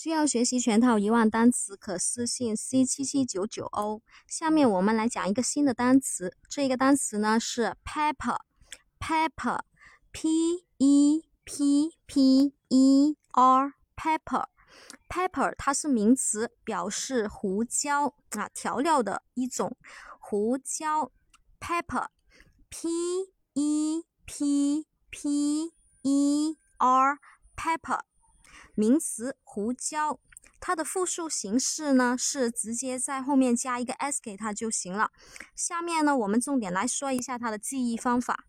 需要学习全套一万单词，可私信 c 七七九九 o。下面我们来讲一个新的单词，这个单词呢是 pepper，pepper，p e p p e r，pepper，pepper 它是名词，表示胡椒啊调料的一种胡椒，pepper，p e p p e r，pepper。名词胡椒，它的复数形式呢是直接在后面加一个 s 给它就行了。下面呢，我们重点来说一下它的记忆方法。